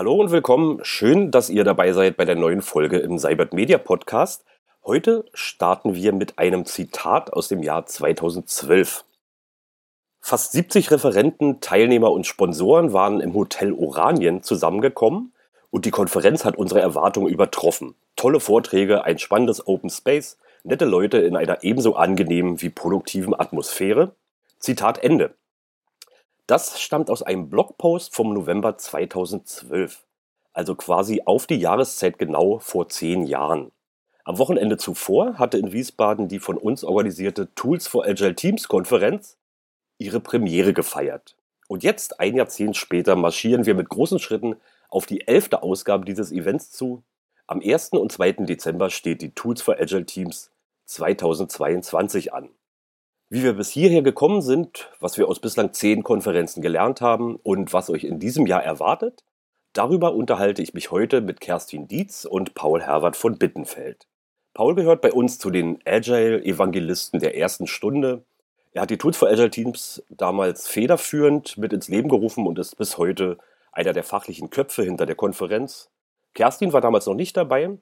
Hallo und willkommen. Schön, dass ihr dabei seid bei der neuen Folge im Cybert Media Podcast. Heute starten wir mit einem Zitat aus dem Jahr 2012. Fast 70 Referenten, Teilnehmer und Sponsoren waren im Hotel Oranien zusammengekommen und die Konferenz hat unsere Erwartungen übertroffen. Tolle Vorträge, ein spannendes Open Space, nette Leute in einer ebenso angenehmen wie produktiven Atmosphäre. Zitat Ende. Das stammt aus einem Blogpost vom November 2012, also quasi auf die Jahreszeit genau vor zehn Jahren. Am Wochenende zuvor hatte in Wiesbaden die von uns organisierte Tools for Agile Teams Konferenz ihre Premiere gefeiert. Und jetzt, ein Jahrzehnt später, marschieren wir mit großen Schritten auf die elfte Ausgabe dieses Events zu. Am 1. und 2. Dezember steht die Tools for Agile Teams 2022 an wie wir bis hierher gekommen sind, was wir aus bislang zehn Konferenzen gelernt haben und was euch in diesem Jahr erwartet, darüber unterhalte ich mich heute mit Kerstin Dietz und Paul Herwart von Bittenfeld. Paul gehört bei uns zu den Agile-Evangelisten der ersten Stunde. Er hat die Tools for Agile Teams damals federführend mit ins Leben gerufen und ist bis heute einer der fachlichen Köpfe hinter der Konferenz. Kerstin war damals noch nicht dabei,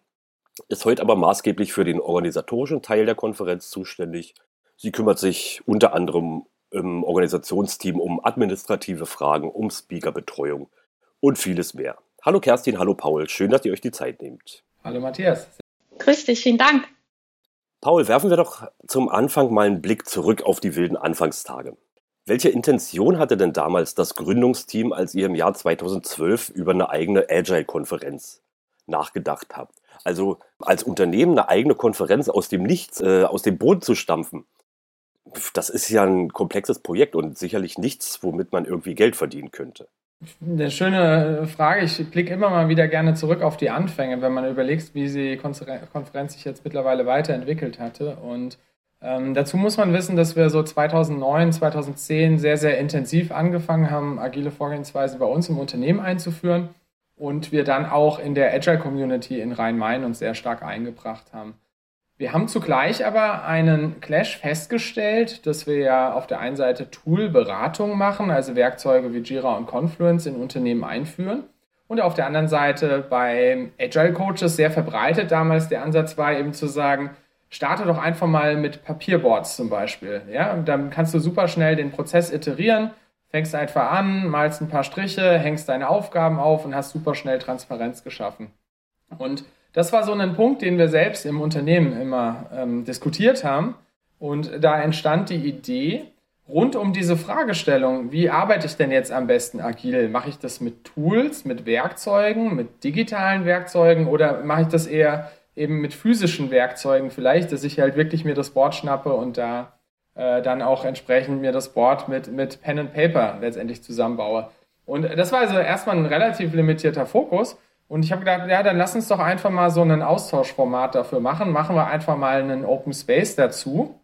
ist heute aber maßgeblich für den organisatorischen Teil der Konferenz zuständig Sie kümmert sich unter anderem im Organisationsteam um administrative Fragen, um Speakerbetreuung und vieles mehr. Hallo Kerstin, hallo Paul, schön, dass ihr euch die Zeit nehmt. Hallo Matthias. Grüß dich, vielen Dank. Paul, werfen wir doch zum Anfang mal einen Blick zurück auf die wilden Anfangstage. Welche Intention hatte denn damals das Gründungsteam, als ihr im Jahr 2012 über eine eigene Agile-Konferenz nachgedacht habt? Also als Unternehmen eine eigene Konferenz aus dem Nichts, äh, aus dem Boden zu stampfen das ist ja ein komplexes Projekt und sicherlich nichts, womit man irgendwie Geld verdienen könnte. Eine schöne Frage. Ich blicke immer mal wieder gerne zurück auf die Anfänge, wenn man überlegt, wie die Konferenz sich jetzt mittlerweile weiterentwickelt hatte. Und ähm, dazu muss man wissen, dass wir so 2009, 2010 sehr, sehr intensiv angefangen haben, agile Vorgehensweisen bei uns im Unternehmen einzuführen und wir dann auch in der Agile Community in Rhein-Main uns sehr stark eingebracht haben. Wir haben zugleich aber einen Clash festgestellt, dass wir ja auf der einen Seite Tool-Beratung machen, also Werkzeuge wie Jira und Confluence in Unternehmen einführen. Und auf der anderen Seite bei Agile Coaches sehr verbreitet damals der Ansatz war eben zu sagen, starte doch einfach mal mit Papierboards zum Beispiel. Ja, dann kannst du super schnell den Prozess iterieren, fängst einfach an, malst ein paar Striche, hängst deine Aufgaben auf und hast super schnell Transparenz geschaffen. Und das war so ein Punkt, den wir selbst im Unternehmen immer ähm, diskutiert haben. Und da entstand die Idee, rund um diese Fragestellung, wie arbeite ich denn jetzt am besten agil? Mache ich das mit Tools, mit Werkzeugen, mit digitalen Werkzeugen oder mache ich das eher eben mit physischen Werkzeugen vielleicht, dass ich halt wirklich mir das Board schnappe und da äh, dann auch entsprechend mir das Board mit, mit Pen and Paper letztendlich zusammenbaue. Und das war also erstmal ein relativ limitierter Fokus. Und ich habe gedacht, ja, dann lass uns doch einfach mal so ein Austauschformat dafür machen. Machen wir einfach mal einen Open Space dazu.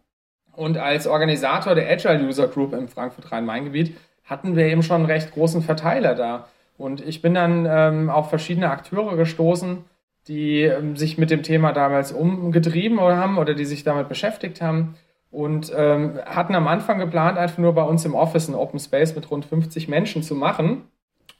Und als Organisator der Agile User Group im Frankfurt-Rhein-Main-Gebiet hatten wir eben schon einen recht großen Verteiler da. Und ich bin dann ähm, auf verschiedene Akteure gestoßen, die ähm, sich mit dem Thema damals umgetrieben haben oder die sich damit beschäftigt haben und ähm, hatten am Anfang geplant, einfach nur bei uns im Office einen Open Space mit rund 50 Menschen zu machen,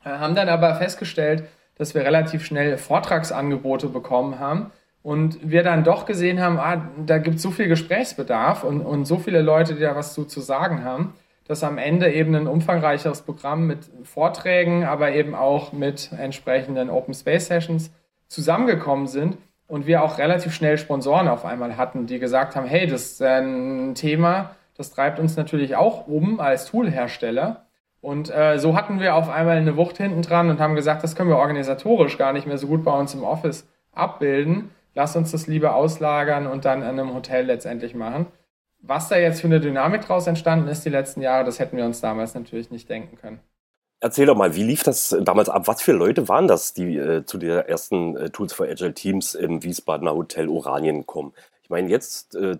äh, haben dann aber festgestellt, dass wir relativ schnell Vortragsangebote bekommen haben und wir dann doch gesehen haben, ah, da gibt es so viel Gesprächsbedarf und, und so viele Leute, die da was zu, zu sagen haben, dass am Ende eben ein umfangreicheres Programm mit Vorträgen, aber eben auch mit entsprechenden Open Space Sessions zusammengekommen sind und wir auch relativ schnell Sponsoren auf einmal hatten, die gesagt haben, hey, das ist ein Thema, das treibt uns natürlich auch um als Toolhersteller und äh, so hatten wir auf einmal eine Wucht hinten dran und haben gesagt, das können wir organisatorisch gar nicht mehr so gut bei uns im Office abbilden. Lass uns das lieber auslagern und dann in einem Hotel letztendlich machen. Was da jetzt für eine Dynamik draus entstanden ist die letzten Jahre, das hätten wir uns damals natürlich nicht denken können. Erzähl doch mal, wie lief das damals ab? Was für Leute waren das, die äh, zu der ersten äh, Tools for Agile Teams im Wiesbadener Hotel Oranien kommen? Ich meine, jetzt äh,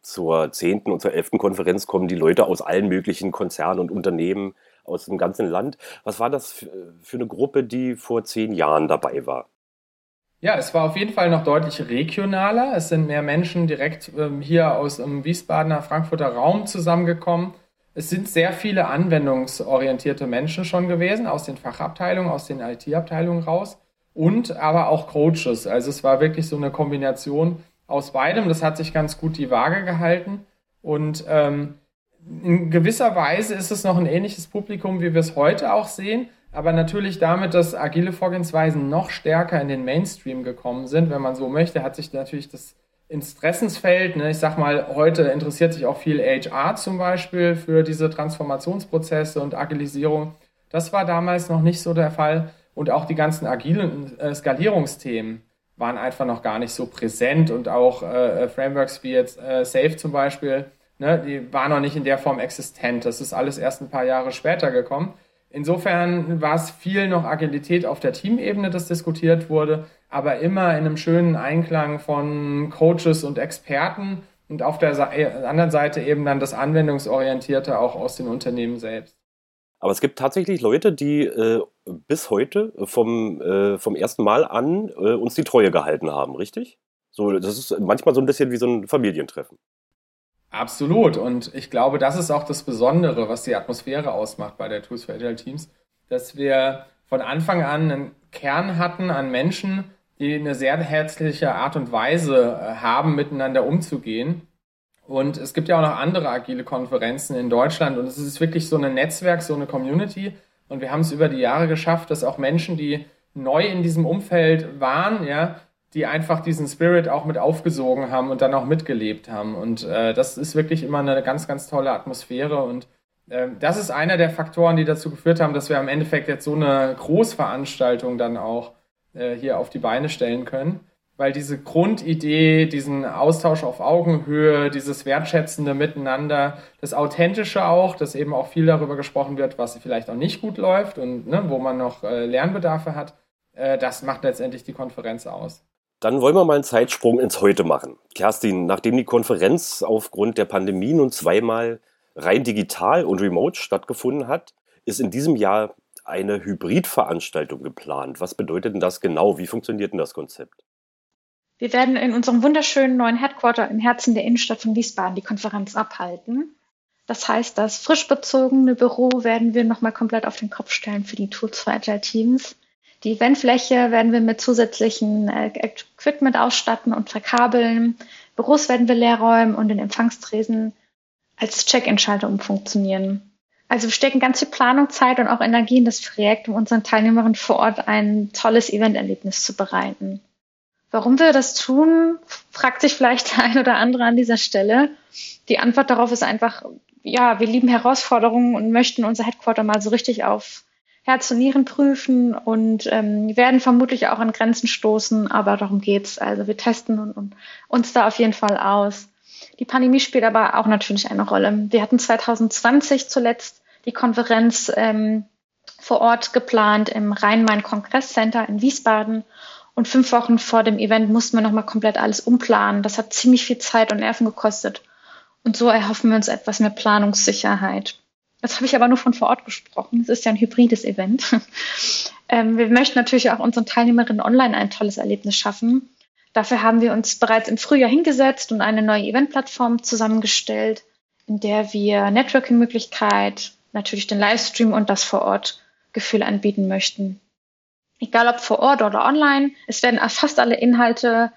zur zehnten und zur elften Konferenz kommen die Leute aus allen möglichen Konzernen und Unternehmen aus dem ganzen Land. Was war das für eine Gruppe, die vor zehn Jahren dabei war? Ja, es war auf jeden Fall noch deutlich regionaler. Es sind mehr Menschen direkt ähm, hier aus dem Wiesbadener, Frankfurter Raum zusammengekommen. es sind sehr viele anwendungsorientierte Menschen schon gewesen, aus den Fachabteilungen, aus den IT-Abteilungen raus und aber auch Coaches. Also es war wirklich so eine Kombination aus beidem. Das hat sich ganz gut die Waage gehalten. Und ähm, in gewisser Weise ist es noch ein ähnliches Publikum, wie wir es heute auch sehen. Aber natürlich damit, dass agile Vorgehensweisen noch stärker in den Mainstream gekommen sind, wenn man so möchte, hat sich natürlich das Interessensfeld, ne, ich sag mal, heute interessiert sich auch viel HR zum Beispiel für diese Transformationsprozesse und Agilisierung. Das war damals noch nicht so der Fall. Und auch die ganzen agilen äh, Skalierungsthemen waren einfach noch gar nicht so präsent und auch äh, Frameworks wie jetzt äh, Safe zum Beispiel, ne, die waren noch nicht in der Form existent. Das ist alles erst ein paar Jahre später gekommen. Insofern war es viel noch Agilität auf der Teamebene, das diskutiert wurde, aber immer in einem schönen Einklang von Coaches und Experten und auf der äh, anderen Seite eben dann das Anwendungsorientierte auch aus den Unternehmen selbst. Aber es gibt tatsächlich Leute, die äh, bis heute vom, äh, vom ersten Mal an äh, uns die Treue gehalten haben, richtig? So, das ist manchmal so ein bisschen wie so ein Familientreffen. Absolut. Und ich glaube, das ist auch das Besondere, was die Atmosphäre ausmacht bei der Tools for Agile Teams, dass wir von Anfang an einen Kern hatten an Menschen, die eine sehr herzliche Art und Weise äh, haben, miteinander umzugehen und es gibt ja auch noch andere agile Konferenzen in Deutschland und es ist wirklich so ein Netzwerk, so eine Community. Und wir haben es über die Jahre geschafft, dass auch Menschen, die neu in diesem Umfeld waren, ja, die einfach diesen Spirit auch mit aufgesogen haben und dann auch mitgelebt haben. Und äh, das ist wirklich immer eine ganz, ganz tolle Atmosphäre. Und äh, das ist einer der Faktoren, die dazu geführt haben, dass wir am Endeffekt jetzt so eine Großveranstaltung dann auch äh, hier auf die Beine stellen können weil diese Grundidee, diesen Austausch auf Augenhöhe, dieses wertschätzende Miteinander, das Authentische auch, dass eben auch viel darüber gesprochen wird, was vielleicht auch nicht gut läuft und ne, wo man noch äh, Lernbedarfe hat, äh, das macht letztendlich die Konferenz aus. Dann wollen wir mal einen Zeitsprung ins Heute machen. Kerstin, nachdem die Konferenz aufgrund der Pandemie nun zweimal rein digital und remote stattgefunden hat, ist in diesem Jahr eine Hybridveranstaltung geplant. Was bedeutet denn das genau? Wie funktioniert denn das Konzept? Wir werden in unserem wunderschönen neuen Headquarter im Herzen der Innenstadt von Wiesbaden die Konferenz abhalten. Das heißt, das frisch bezogene Büro werden wir nochmal komplett auf den Kopf stellen für die Tools for Agile Teams. Die Eventfläche werden wir mit zusätzlichen äh, Equipment ausstatten und verkabeln. Büros werden wir leer räumen und den Empfangstresen als Check-in-Schalter umfunktionieren. Also wir stecken ganz viel Planung, Zeit und auch Energie in das Projekt, um unseren Teilnehmerinnen vor Ort ein tolles Eventerlebnis zu bereiten. Warum wir das tun, fragt sich vielleicht der ein oder andere an dieser Stelle. Die Antwort darauf ist einfach, ja, wir lieben Herausforderungen und möchten unser Headquarter mal so richtig auf Herz und Nieren prüfen und ähm, werden vermutlich auch an Grenzen stoßen, aber darum geht's. Also wir testen und, und uns da auf jeden Fall aus. Die Pandemie spielt aber auch natürlich eine Rolle. Wir hatten 2020 zuletzt die Konferenz ähm, vor Ort geplant im Rhein-Main-Kongress-Center in Wiesbaden und fünf Wochen vor dem Event mussten wir nochmal komplett alles umplanen. Das hat ziemlich viel Zeit und Nerven gekostet. Und so erhoffen wir uns etwas mehr Planungssicherheit. Jetzt habe ich aber nur von vor Ort gesprochen. Es ist ja ein hybrides Event. ähm, wir möchten natürlich auch unseren Teilnehmerinnen online ein tolles Erlebnis schaffen. Dafür haben wir uns bereits im Frühjahr hingesetzt und eine neue Eventplattform zusammengestellt, in der wir Networking-Möglichkeit, natürlich den Livestream und das vor Ort Gefühl anbieten möchten egal ob vor Ort oder online. Es werden fast alle Inhalte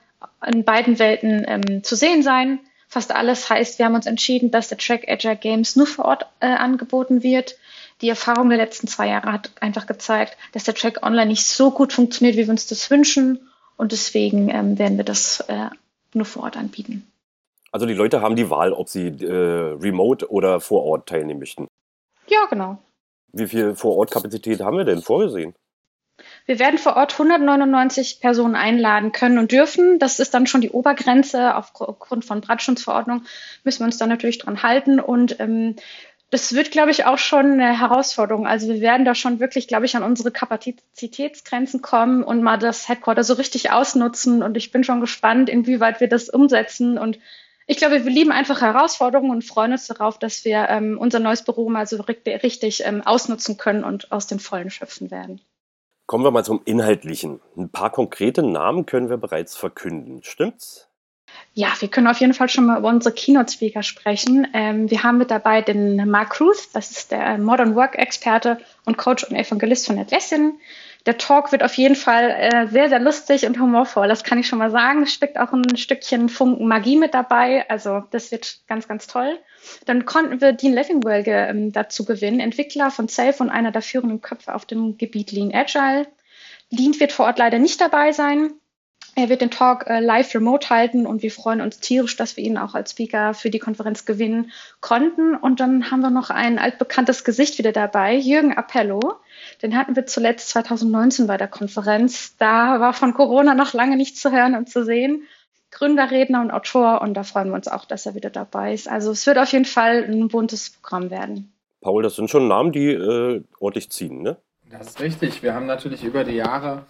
in beiden Welten ähm, zu sehen sein. Fast alles heißt, wir haben uns entschieden, dass der Track Agile Games nur vor Ort äh, angeboten wird. Die Erfahrung der letzten zwei Jahre hat einfach gezeigt, dass der Track online nicht so gut funktioniert, wie wir uns das wünschen. Und deswegen ähm, werden wir das äh, nur vor Ort anbieten. Also die Leute haben die Wahl, ob sie äh, remote oder vor Ort teilnehmen möchten. Ja, genau. Wie viel Vor-Ort-Kapazität haben wir denn vorgesehen? Wir werden vor Ort 199 Personen einladen können und dürfen. Das ist dann schon die Obergrenze. Aufgrund von Brandschutzverordnung müssen wir uns da natürlich dran halten. Und ähm, das wird, glaube ich, auch schon eine Herausforderung. Also wir werden da schon wirklich, glaube ich, an unsere Kapazitätsgrenzen kommen und mal das Headquarter so richtig ausnutzen. Und ich bin schon gespannt, inwieweit wir das umsetzen. Und ich glaube, wir lieben einfach Herausforderungen und freuen uns darauf, dass wir ähm, unser neues Büro mal so richtig, richtig ähm, ausnutzen können und aus den Vollen schöpfen werden. Kommen wir mal zum Inhaltlichen. Ein paar konkrete Namen können wir bereits verkünden, stimmt's? Ja, wir können auf jeden Fall schon mal über unsere Keynote-Speaker sprechen. Ähm, wir haben mit dabei den Mark Ruth, das ist der Modern Work-Experte und Coach und Evangelist von Atlassian. Der Talk wird auf jeden Fall äh, sehr, sehr lustig und humorvoll, das kann ich schon mal sagen. Es steckt auch ein Stückchen Funken Magie mit dabei, also das wird ganz, ganz toll. Dann konnten wir Dean Leffingwell ähm, dazu gewinnen, Entwickler von Safe und einer der führenden Köpfe auf dem Gebiet Lean Agile. Dean wird vor Ort leider nicht dabei sein. Er wird den Talk äh, live remote halten und wir freuen uns tierisch, dass wir ihn auch als Speaker für die Konferenz gewinnen konnten. Und dann haben wir noch ein altbekanntes Gesicht wieder dabei, Jürgen Appello. Den hatten wir zuletzt 2019 bei der Konferenz. Da war von Corona noch lange nichts zu hören und zu sehen. Gründer, Redner und Autor und da freuen wir uns auch, dass er wieder dabei ist. Also es wird auf jeden Fall ein buntes Programm werden. Paul, das sind schon Namen, die äh, ordentlich ziehen, ne? Das ist richtig. Wir haben natürlich über die Jahre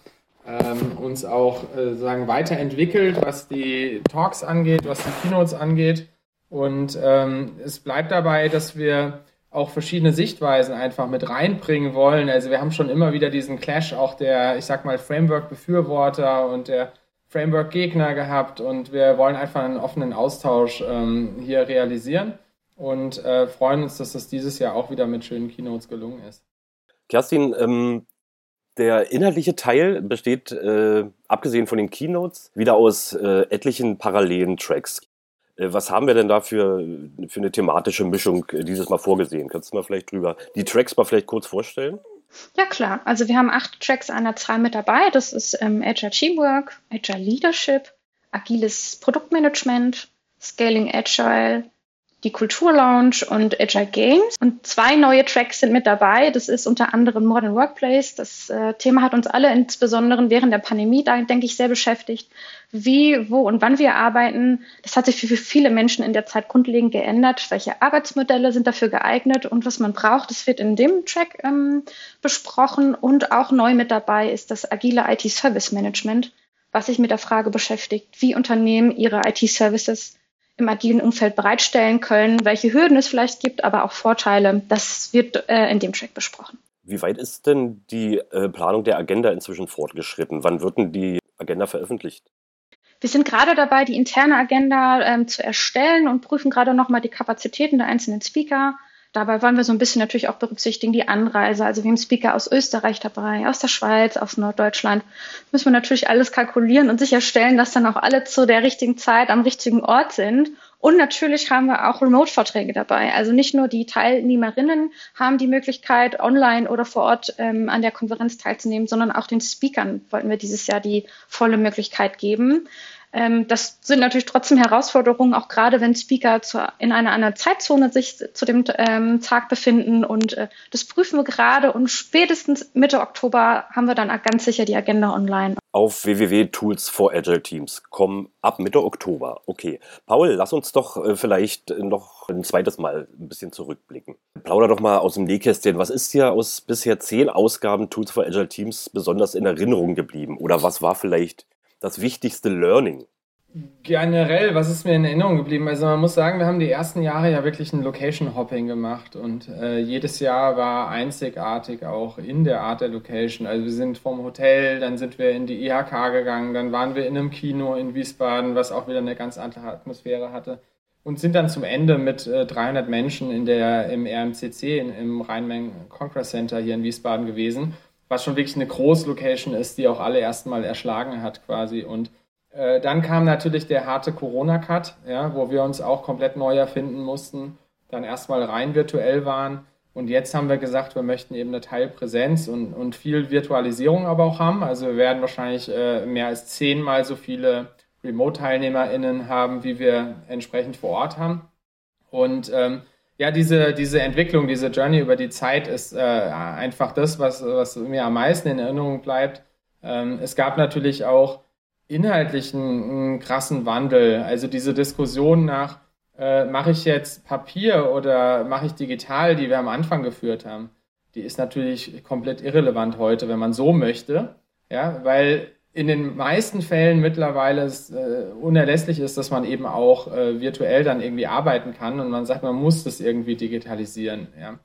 ähm, uns auch äh, sagen weiterentwickelt, was die Talks angeht, was die Keynotes angeht. Und ähm, es bleibt dabei, dass wir auch verschiedene Sichtweisen einfach mit reinbringen wollen. Also wir haben schon immer wieder diesen Clash auch der, ich sag mal, Framework-Befürworter und der Framework-Gegner gehabt und wir wollen einfach einen offenen Austausch ähm, hier realisieren und äh, freuen uns, dass das dieses Jahr auch wieder mit schönen Keynotes gelungen ist. Kerstin, ähm, der inhaltliche Teil besteht, äh, abgesehen von den Keynotes, wieder aus äh, etlichen parallelen Tracks. Äh, was haben wir denn da für, für eine thematische Mischung äh, dieses Mal vorgesehen? Kannst du mal vielleicht drüber die Tracks mal vielleicht kurz vorstellen? Ja, klar. Also wir haben acht Tracks an der Zahl mit dabei. Das ist ähm, Agile Teamwork, Agile Leadership, agiles Produktmanagement, Scaling Agile, die Kultur Lounge und Agile Games. Und zwei neue Tracks sind mit dabei. Das ist unter anderem Modern Workplace. Das äh, Thema hat uns alle insbesondere während der Pandemie, da denke ich, sehr beschäftigt. Wie, wo und wann wir arbeiten. Das hat sich für viele Menschen in der Zeit grundlegend geändert. Welche Arbeitsmodelle sind dafür geeignet und was man braucht, das wird in dem Track ähm, besprochen. Und auch neu mit dabei ist das agile IT-Service Management, was sich mit der Frage beschäftigt, wie Unternehmen ihre IT-Services im agilen Umfeld bereitstellen können, welche Hürden es vielleicht gibt, aber auch Vorteile. Das wird äh, in dem Track besprochen. Wie weit ist denn die äh, Planung der Agenda inzwischen fortgeschritten? Wann wird denn die Agenda veröffentlicht? Wir sind gerade dabei, die interne Agenda ähm, zu erstellen und prüfen gerade nochmal die Kapazitäten der einzelnen Speaker. Dabei wollen wir so ein bisschen natürlich auch berücksichtigen die Anreise. Also wir haben Speaker aus Österreich dabei, aus der Schweiz, aus Norddeutschland. Müssen wir natürlich alles kalkulieren und sicherstellen, dass dann auch alle zu der richtigen Zeit am richtigen Ort sind. Und natürlich haben wir auch Remote-Vorträge dabei. Also nicht nur die Teilnehmerinnen haben die Möglichkeit, online oder vor Ort ähm, an der Konferenz teilzunehmen, sondern auch den Speakern wollten wir dieses Jahr die volle Möglichkeit geben. Ähm, das sind natürlich trotzdem Herausforderungen, auch gerade wenn Speaker zu, in einer anderen Zeitzone sich zu dem ähm, Tag befinden. Und äh, das prüfen wir gerade und spätestens Mitte Oktober haben wir dann ganz sicher die Agenda online. Auf www.tools for Agile Teams kommen ab Mitte Oktober. Okay. Paul, lass uns doch äh, vielleicht noch ein zweites Mal ein bisschen zurückblicken. Plauder doch mal aus dem Nähkästchen. Was ist dir aus bisher zehn Ausgaben Tools for Agile Teams besonders in Erinnerung geblieben? Oder was war vielleicht das wichtigste Learning? Generell, was ist mir in Erinnerung geblieben? Also man muss sagen, wir haben die ersten Jahre ja wirklich ein Location-Hopping gemacht und äh, jedes Jahr war einzigartig auch in der Art der Location. Also wir sind vom Hotel, dann sind wir in die IHK gegangen, dann waren wir in einem Kino in Wiesbaden, was auch wieder eine ganz andere Atmosphäre hatte und sind dann zum Ende mit äh, 300 Menschen in der, im RMCC, in, im Rhein-Main Congress Center hier in Wiesbaden gewesen was schon wirklich eine Großlocation ist, die auch alle erstmal erschlagen hat quasi. Und äh, dann kam natürlich der harte Corona-Cut, ja, wo wir uns auch komplett neu erfinden mussten, dann erstmal rein virtuell waren. Und jetzt haben wir gesagt, wir möchten eben eine Teilpräsenz und, und viel Virtualisierung aber auch haben. Also wir werden wahrscheinlich äh, mehr als zehnmal so viele Remote-TeilnehmerInnen haben, wie wir entsprechend vor Ort haben. Und ähm, ja, diese, diese Entwicklung, diese Journey über die Zeit ist äh, einfach das, was, was mir am meisten in Erinnerung bleibt. Ähm, es gab natürlich auch inhaltlichen einen krassen Wandel. Also diese Diskussion nach, äh, mache ich jetzt Papier oder mache ich digital, die wir am Anfang geführt haben, die ist natürlich komplett irrelevant heute, wenn man so möchte. Ja, weil in den meisten Fällen mittlerweile es äh, unerlässlich ist, dass man eben auch äh, virtuell dann irgendwie arbeiten kann und man sagt, man muss das irgendwie digitalisieren. Ja.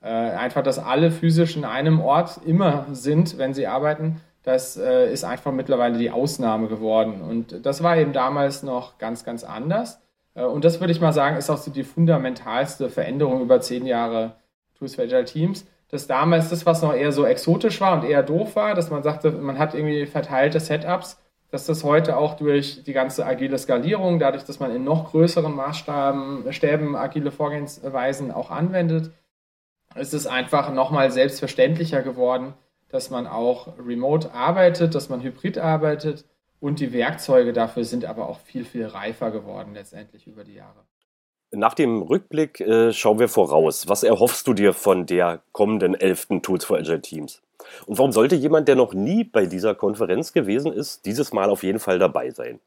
Äh, einfach, dass alle physisch in einem Ort immer sind, wenn sie arbeiten, das äh, ist einfach mittlerweile die Ausnahme geworden. Und das war eben damals noch ganz, ganz anders. Äh, und das würde ich mal sagen, ist auch so die fundamentalste Veränderung über zehn Jahre Tools for Agile Teams. Dass damals das, was noch eher so exotisch war und eher doof war, dass man sagte, man hat irgendwie verteilte Setups, dass das heute auch durch die ganze agile Skalierung, dadurch, dass man in noch größeren Maßstäben Stäben agile Vorgehensweisen auch anwendet, ist es einfach nochmal selbstverständlicher geworden, dass man auch remote arbeitet, dass man hybrid arbeitet und die Werkzeuge dafür sind aber auch viel, viel reifer geworden letztendlich über die Jahre. Nach dem Rückblick äh, schauen wir voraus. Was erhoffst du dir von der kommenden elften Tools for Agile Teams? Und warum sollte jemand, der noch nie bei dieser Konferenz gewesen ist, dieses Mal auf jeden Fall dabei sein?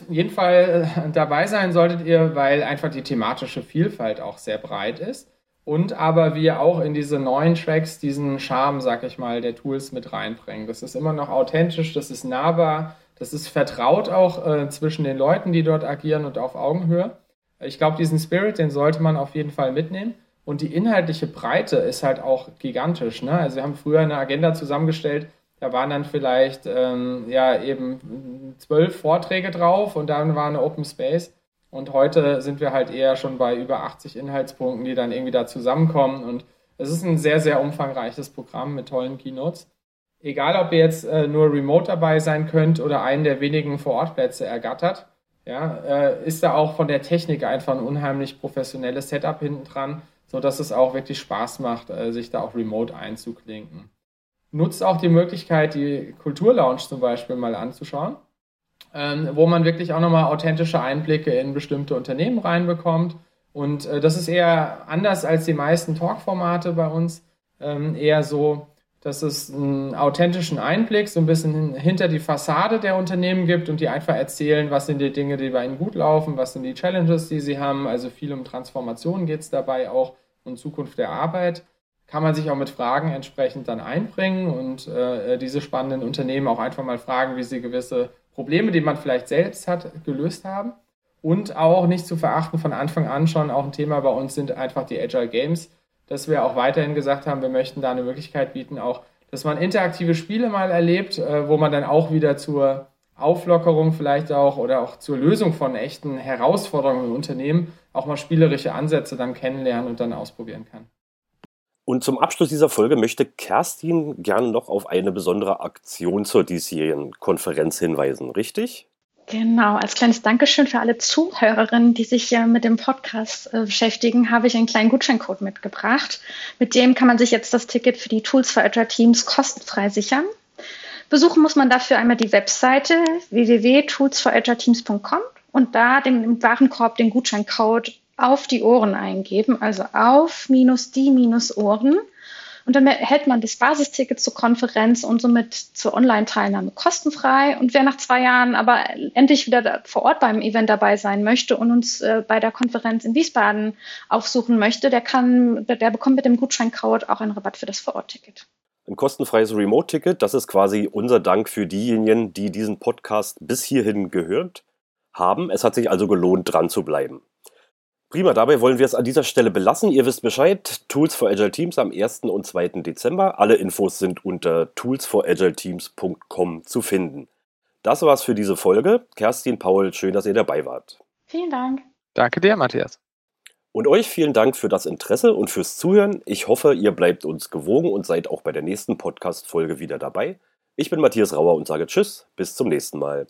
Auf jeden Fall äh, dabei sein solltet ihr, weil einfach die thematische Vielfalt auch sehr breit ist und aber wir auch in diese neuen Tracks diesen Charme, sag ich mal, der Tools mit reinbringen. Das ist immer noch authentisch, das ist nahbar, das ist vertraut auch äh, zwischen den Leuten, die dort agieren und auf Augenhöhe. Ich glaube, diesen Spirit, den sollte man auf jeden Fall mitnehmen. Und die inhaltliche Breite ist halt auch gigantisch. Ne? Also wir haben früher eine Agenda zusammengestellt, da waren dann vielleicht ähm, ja eben zwölf Vorträge drauf und dann war eine Open Space. Und heute sind wir halt eher schon bei über 80 Inhaltspunkten, die dann irgendwie da zusammenkommen. Und es ist ein sehr, sehr umfangreiches Programm mit tollen Keynotes. Egal, ob ihr jetzt äh, nur remote dabei sein könnt oder einen der wenigen Vorortplätze ergattert, ja, äh, ist da auch von der Technik einfach ein unheimlich professionelles Setup hinten dran, sodass es auch wirklich Spaß macht, äh, sich da auch remote einzuklinken. Nutzt auch die Möglichkeit, die Kulturlounge zum Beispiel mal anzuschauen ähm, wo man wirklich auch nochmal authentische Einblicke in bestimmte Unternehmen reinbekommt. Und äh, das ist eher anders als die meisten Talk-Formate bei uns. Ähm, eher so, dass es einen authentischen Einblick so ein bisschen hinter die Fassade der Unternehmen gibt und die einfach erzählen, was sind die Dinge, die bei ihnen gut laufen, was sind die Challenges, die sie haben. Also viel um Transformation geht es dabei auch und Zukunft der Arbeit. Kann man sich auch mit Fragen entsprechend dann einbringen und äh, diese spannenden Unternehmen auch einfach mal fragen, wie sie gewisse Probleme, die man vielleicht selbst hat, gelöst haben. Und auch nicht zu verachten von Anfang an schon auch ein Thema bei uns sind einfach die Agile Games, dass wir auch weiterhin gesagt haben, wir möchten da eine Möglichkeit bieten, auch, dass man interaktive Spiele mal erlebt, äh, wo man dann auch wieder zur Auflockerung vielleicht auch oder auch zur Lösung von echten Herausforderungen im Unternehmen auch mal spielerische Ansätze dann kennenlernen und dann ausprobieren kann. Und zum Abschluss dieser Folge möchte Kerstin gerne noch auf eine besondere Aktion zur diesjährigen Konferenz hinweisen, richtig? Genau, als kleines Dankeschön für alle Zuhörerinnen, die sich ja mit dem Podcast äh, beschäftigen, habe ich einen kleinen Gutscheincode mitgebracht. Mit dem kann man sich jetzt das Ticket für die Tools for Agile Teams kostenfrei sichern. Besuchen muss man dafür einmal die Webseite www.toolsforagileteams.com und da den, im Warenkorb den Gutscheincode auf die Ohren eingeben, also auf minus die minus Ohren. Und dann erhält man das Basisticket zur Konferenz und somit zur Online-Teilnahme kostenfrei. Und wer nach zwei Jahren aber endlich wieder vor Ort beim Event dabei sein möchte und uns äh, bei der Konferenz in Wiesbaden aufsuchen möchte, der kann, der, bekommt mit dem Gutscheincode auch einen Rabatt für das Vor-Ort-Ticket. Ein kostenfreies Remote-Ticket, das ist quasi unser Dank für diejenigen, die diesen Podcast bis hierhin gehört haben. Es hat sich also gelohnt, dran zu bleiben. Prima, dabei wollen wir es an dieser Stelle belassen. Ihr wisst Bescheid, Tools for Agile Teams am 1. und 2. Dezember. Alle Infos sind unter toolsforagileteams.com zu finden. Das war's für diese Folge. Kerstin, Paul, schön, dass ihr dabei wart. Vielen Dank. Danke dir, Matthias. Und euch vielen Dank für das Interesse und fürs Zuhören. Ich hoffe, ihr bleibt uns gewogen und seid auch bei der nächsten Podcast-Folge wieder dabei. Ich bin Matthias Rauer und sage Tschüss, bis zum nächsten Mal.